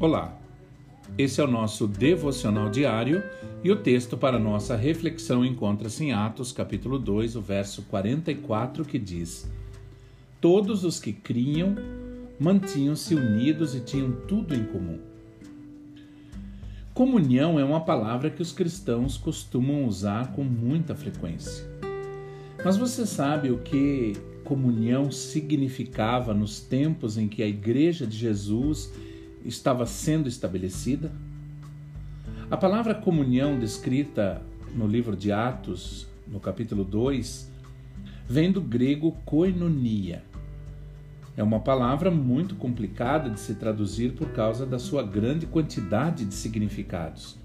Olá, esse é o nosso devocional diário e o texto para nossa reflexão encontra-se em Atos, capítulo 2, o verso 44, que diz: Todos os que criam mantinham-se unidos e tinham tudo em comum. Comunhão é uma palavra que os cristãos costumam usar com muita frequência. Mas você sabe o que comunhão significava nos tempos em que a Igreja de Jesus estava sendo estabelecida? A palavra comunhão descrita no livro de Atos, no capítulo 2, vem do grego koinonia. É uma palavra muito complicada de se traduzir por causa da sua grande quantidade de significados.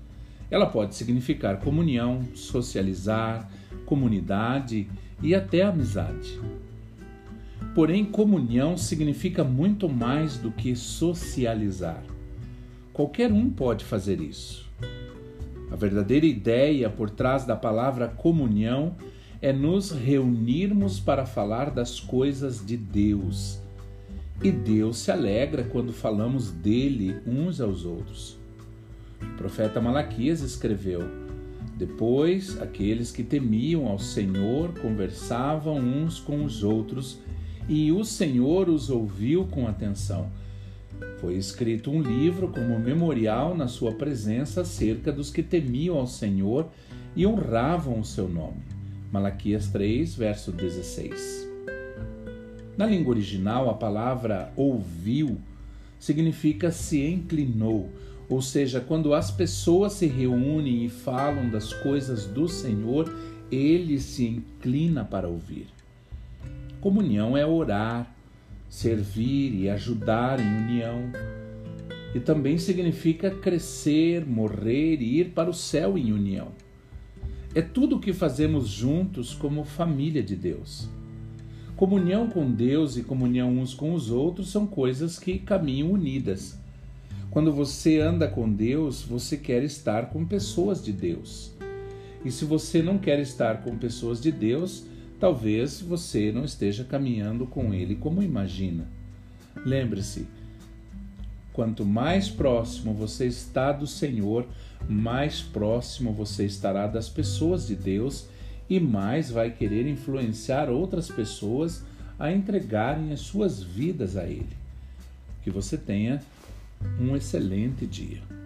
Ela pode significar comunhão, socializar, comunidade e até amizade. Porém, comunhão significa muito mais do que socializar. Qualquer um pode fazer isso. A verdadeira ideia por trás da palavra comunhão é nos reunirmos para falar das coisas de Deus. E Deus se alegra quando falamos dele uns aos outros. O profeta Malaquias escreveu: Depois, aqueles que temiam ao Senhor conversavam uns com os outros e o Senhor os ouviu com atenção. Foi escrito um livro como memorial na sua presença acerca dos que temiam ao Senhor e honravam o seu nome. Malaquias 3, verso 16. Na língua original, a palavra ouviu significa se inclinou, ou seja, quando as pessoas se reúnem e falam das coisas do Senhor, ele se inclina para ouvir. Comunhão é orar, servir e ajudar em união. E também significa crescer, morrer e ir para o céu em união. É tudo o que fazemos juntos como família de Deus. Comunhão com Deus e comunhão uns com os outros são coisas que caminham unidas. Quando você anda com Deus, você quer estar com pessoas de Deus. E se você não quer estar com pessoas de Deus, talvez você não esteja caminhando com Ele como imagina. Lembre-se, quanto mais próximo você está do Senhor, mais próximo você estará das pessoas de Deus e mais vai querer influenciar outras pessoas a entregarem as suas vidas a Ele. Que você tenha um excelente dia.